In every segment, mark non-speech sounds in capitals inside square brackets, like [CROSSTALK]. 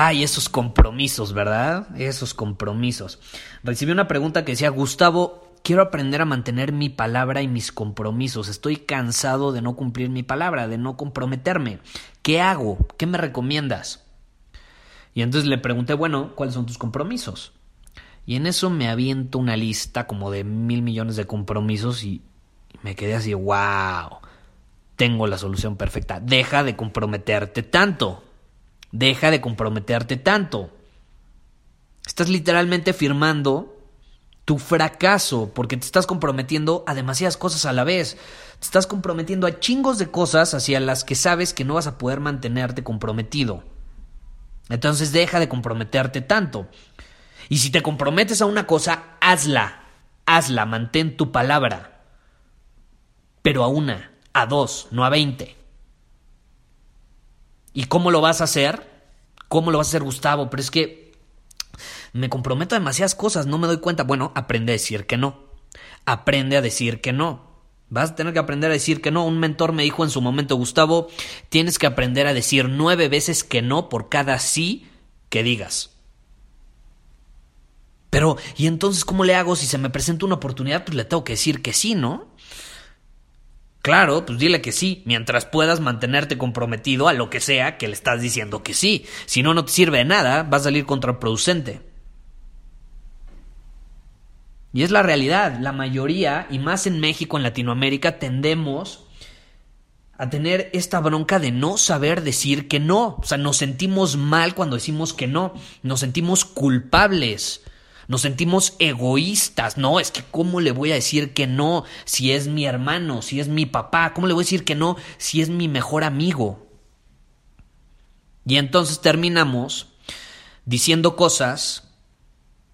Ay, esos compromisos, ¿verdad? Esos compromisos. Recibí una pregunta que decía, Gustavo, quiero aprender a mantener mi palabra y mis compromisos. Estoy cansado de no cumplir mi palabra, de no comprometerme. ¿Qué hago? ¿Qué me recomiendas? Y entonces le pregunté, bueno, ¿cuáles son tus compromisos? Y en eso me aviento una lista como de mil millones de compromisos y me quedé así, wow, tengo la solución perfecta. Deja de comprometerte tanto. Deja de comprometerte tanto. Estás literalmente firmando tu fracaso porque te estás comprometiendo a demasiadas cosas a la vez. Te estás comprometiendo a chingos de cosas hacia las que sabes que no vas a poder mantenerte comprometido. Entonces deja de comprometerte tanto. Y si te comprometes a una cosa, hazla. Hazla, mantén tu palabra. Pero a una, a dos, no a veinte. ¿Y cómo lo vas a hacer? ¿Cómo lo vas a hacer, Gustavo? Pero es que me comprometo a demasiadas cosas, no me doy cuenta. Bueno, aprende a decir que no. Aprende a decir que no. Vas a tener que aprender a decir que no. Un mentor me dijo en su momento, Gustavo, tienes que aprender a decir nueve veces que no por cada sí que digas. Pero, ¿y entonces cómo le hago si se me presenta una oportunidad? Pues le tengo que decir que sí, ¿no? Claro, pues dile que sí, mientras puedas mantenerte comprometido a lo que sea que le estás diciendo que sí. Si no, no te sirve de nada, va a salir contraproducente. Y es la realidad, la mayoría, y más en México, en Latinoamérica, tendemos a tener esta bronca de no saber decir que no. O sea, nos sentimos mal cuando decimos que no, nos sentimos culpables. Nos sentimos egoístas. No, es que ¿cómo le voy a decir que no si es mi hermano, si es mi papá? ¿Cómo le voy a decir que no si es mi mejor amigo? Y entonces terminamos diciendo cosas,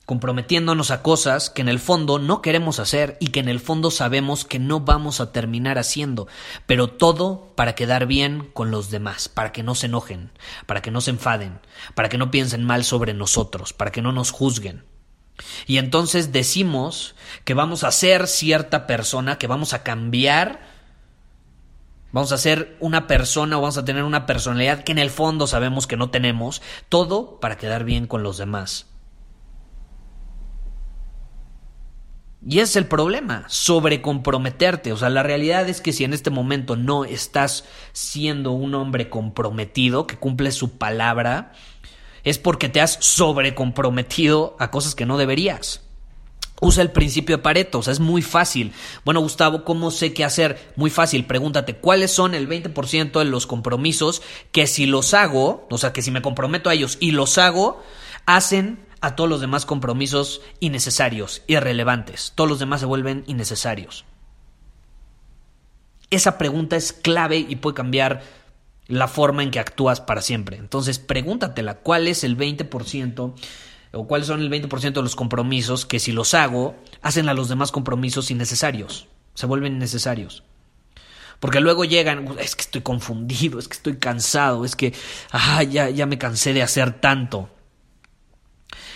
comprometiéndonos a cosas que en el fondo no queremos hacer y que en el fondo sabemos que no vamos a terminar haciendo, pero todo para quedar bien con los demás, para que no se enojen, para que no se enfaden, para que no piensen mal sobre nosotros, para que no nos juzguen. Y entonces decimos que vamos a ser cierta persona, que vamos a cambiar, vamos a ser una persona o vamos a tener una personalidad que en el fondo sabemos que no tenemos, todo para quedar bien con los demás. Y es el problema, sobrecomprometerte. O sea, la realidad es que si en este momento no estás siendo un hombre comprometido, que cumple su palabra, es porque te has sobrecomprometido a cosas que no deberías. Usa el principio de Pareto, o sea, es muy fácil. Bueno, Gustavo, ¿cómo sé qué hacer? Muy fácil, pregúntate, ¿cuáles son el 20% de los compromisos que si los hago, o sea, que si me comprometo a ellos y los hago, hacen a todos los demás compromisos innecesarios, irrelevantes? Todos los demás se vuelven innecesarios. Esa pregunta es clave y puede cambiar la forma en que actúas para siempre. Entonces, pregúntatela, ¿cuál es el 20% o cuáles son el 20% de los compromisos que si los hago, hacen a los demás compromisos innecesarios, se vuelven innecesarios? Porque luego llegan, es que estoy confundido, es que estoy cansado, es que ah, ya, ya me cansé de hacer tanto.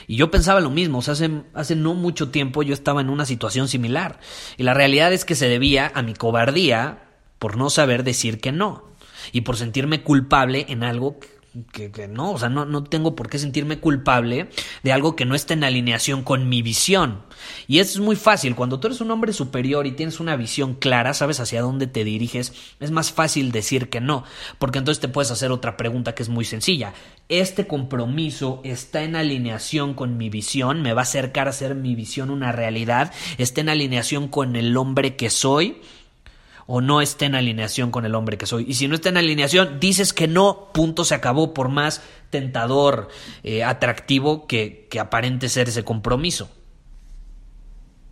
Y yo pensaba lo mismo, hace, hace no mucho tiempo yo estaba en una situación similar. Y la realidad es que se debía a mi cobardía por no saber decir que no y por sentirme culpable en algo que, no, o sea, no, no tengo por qué sentirme culpable de algo que no esté en alineación con mi visión. Y eso es muy fácil, cuando tú eres un hombre superior y tienes una visión clara, sabes hacia dónde te diriges, es más fácil decir que no, porque entonces te puedes hacer otra pregunta que es muy sencilla. ¿Este compromiso está en alineación con mi visión? ¿Me va a acercar a hacer mi visión una realidad? ¿Está en alineación con el hombre que soy? O no esté en alineación con el hombre que soy. Y si no está en alineación, dices que no, punto, se acabó, por más tentador, eh, atractivo que, que aparente ser ese compromiso.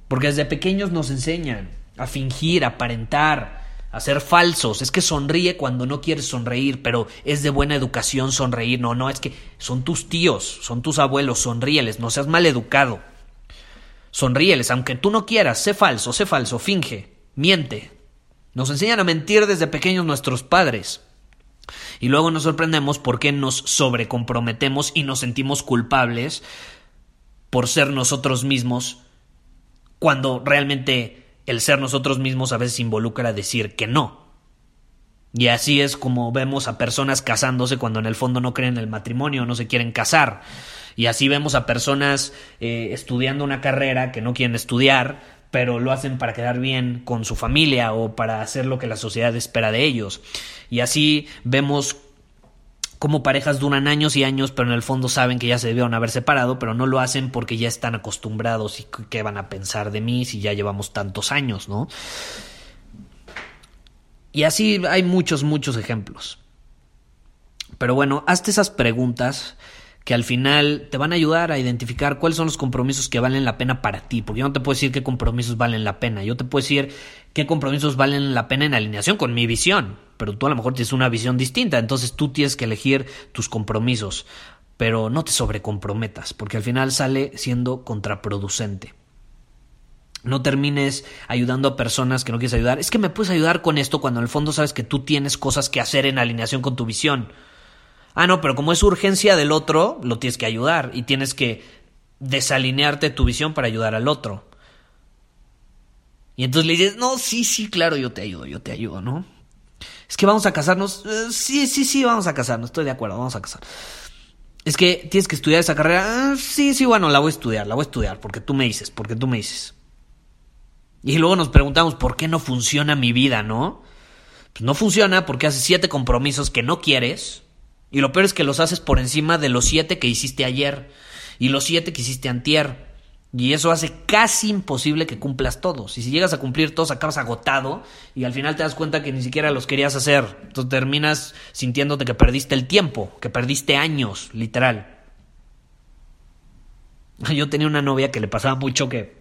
Porque desde pequeños nos enseñan a fingir, a aparentar, a ser falsos. Es que sonríe cuando no quieres sonreír, pero es de buena educación sonreír. No, no, es que son tus tíos, son tus abuelos, sonríeles, no seas mal educado. Sonríeles, aunque tú no quieras, sé falso, sé falso, finge, miente, nos enseñan a mentir desde pequeños nuestros padres. Y luego nos sorprendemos por qué nos sobrecomprometemos y nos sentimos culpables por ser nosotros mismos, cuando realmente el ser nosotros mismos a veces involucra decir que no. Y así es como vemos a personas casándose cuando en el fondo no creen en el matrimonio, no se quieren casar. Y así vemos a personas eh, estudiando una carrera que no quieren estudiar pero lo hacen para quedar bien con su familia o para hacer lo que la sociedad espera de ellos. Y así vemos cómo parejas duran años y años, pero en el fondo saben que ya se debieron haber separado, pero no lo hacen porque ya están acostumbrados y qué van a pensar de mí si ya llevamos tantos años, ¿no? Y así hay muchos, muchos ejemplos. Pero bueno, hazte esas preguntas que al final te van a ayudar a identificar cuáles son los compromisos que valen la pena para ti, porque yo no te puedo decir qué compromisos valen la pena, yo te puedo decir qué compromisos valen la pena en alineación con mi visión, pero tú a lo mejor tienes una visión distinta, entonces tú tienes que elegir tus compromisos, pero no te sobrecomprometas, porque al final sale siendo contraproducente. No termines ayudando a personas que no quieres ayudar. Es que me puedes ayudar con esto cuando en el fondo sabes que tú tienes cosas que hacer en alineación con tu visión. Ah, no, pero como es urgencia del otro, lo tienes que ayudar y tienes que desalinearte tu visión para ayudar al otro. Y entonces le dices, no, sí, sí, claro, yo te ayudo, yo te ayudo, ¿no? Es que vamos a casarnos. Eh, sí, sí, sí, vamos a casarnos, estoy de acuerdo, vamos a casar. Es que tienes que estudiar esa carrera. Ah, sí, sí, bueno, la voy a estudiar, la voy a estudiar, porque tú me dices, porque tú me dices. Y luego nos preguntamos, ¿por qué no funciona mi vida, no? Pues no funciona porque haces siete compromisos que no quieres y lo peor es que los haces por encima de los siete que hiciste ayer y los siete que hiciste antier. Y eso hace casi imposible que cumplas todos. Y si llegas a cumplir todos, acabas agotado y al final te das cuenta que ni siquiera los querías hacer. Entonces terminas sintiéndote que perdiste el tiempo, que perdiste años, literal. Yo tenía una novia que le pasaba mucho que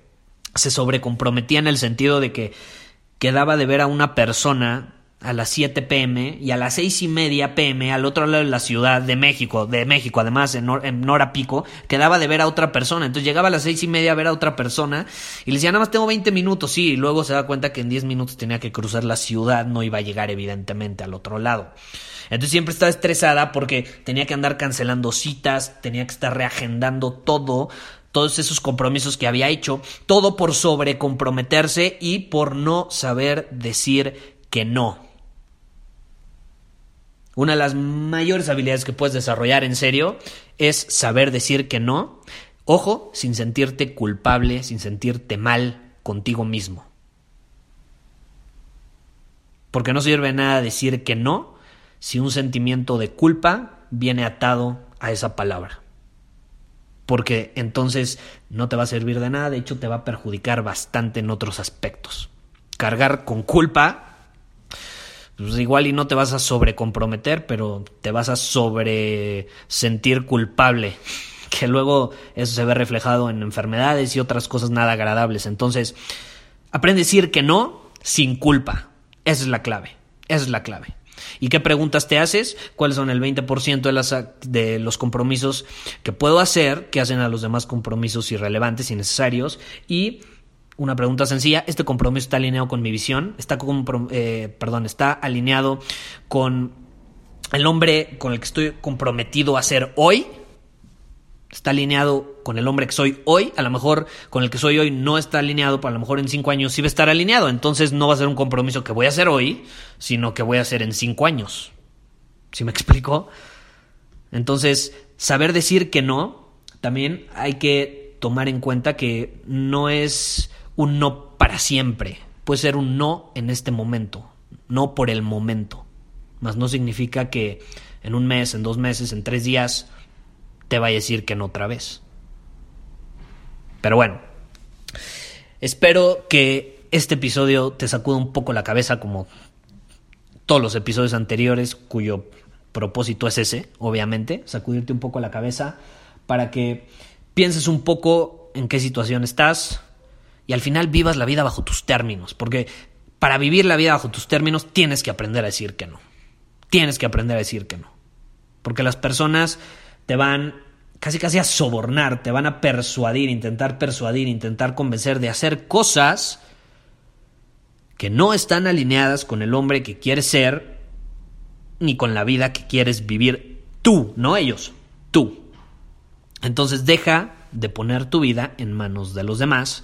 se sobrecomprometía en el sentido de que quedaba de ver a una persona a las 7 pm y a las seis y media pm al otro lado de la ciudad de México, de México además en, hora pico, quedaba de ver a otra persona. Entonces llegaba a las seis y media a ver a otra persona y le decía, nada más tengo 20 minutos, sí, y luego se da cuenta que en 10 minutos tenía que cruzar la ciudad, no iba a llegar evidentemente al otro lado. Entonces siempre estaba estresada porque tenía que andar cancelando citas, tenía que estar reagendando todo, todos esos compromisos que había hecho, todo por sobrecomprometerse y por no saber decir que no. Una de las mayores habilidades que puedes desarrollar en serio es saber decir que no. Ojo, sin sentirte culpable, sin sentirte mal contigo mismo. Porque no sirve nada decir que no si un sentimiento de culpa viene atado a esa palabra. Porque entonces no te va a servir de nada, de hecho te va a perjudicar bastante en otros aspectos. Cargar con culpa pues igual y no te vas a sobrecomprometer, pero te vas a sobre sentir culpable, [LAUGHS] que luego eso se ve reflejado en enfermedades y otras cosas nada agradables. Entonces, aprende a decir que no sin culpa. Esa es la clave. Esa es la clave. ¿Y qué preguntas te haces? ¿Cuáles son el 20% de, las, de los compromisos que puedo hacer que hacen a los demás compromisos irrelevantes y necesarios? Y una pregunta sencilla, ¿este compromiso está alineado con mi visión? ¿Está, eh, perdón, ¿Está alineado con el hombre con el que estoy comprometido a ser hoy? ¿Está alineado con el hombre que soy hoy? A lo mejor con el que soy hoy no está alineado, pero a lo mejor en cinco años sí va a estar alineado. Entonces no va a ser un compromiso que voy a hacer hoy, sino que voy a hacer en cinco años. ¿Sí me explico? Entonces, saber decir que no, también hay que tomar en cuenta que no es un no para siempre, puede ser un no en este momento, no por el momento. Más no significa que en un mes, en dos meses, en tres días, te vaya a decir que no otra vez. Pero bueno, espero que este episodio te sacude un poco la cabeza como todos los episodios anteriores cuyo propósito es ese, obviamente, sacudirte un poco la cabeza para que pienses un poco en qué situación estás y al final vivas la vida bajo tus términos, porque para vivir la vida bajo tus términos tienes que aprender a decir que no. Tienes que aprender a decir que no. Porque las personas te van casi casi a sobornar, te van a persuadir, intentar persuadir, intentar convencer de hacer cosas que no están alineadas con el hombre que quieres ser ni con la vida que quieres vivir tú, no ellos, tú. Entonces deja de poner tu vida en manos de los demás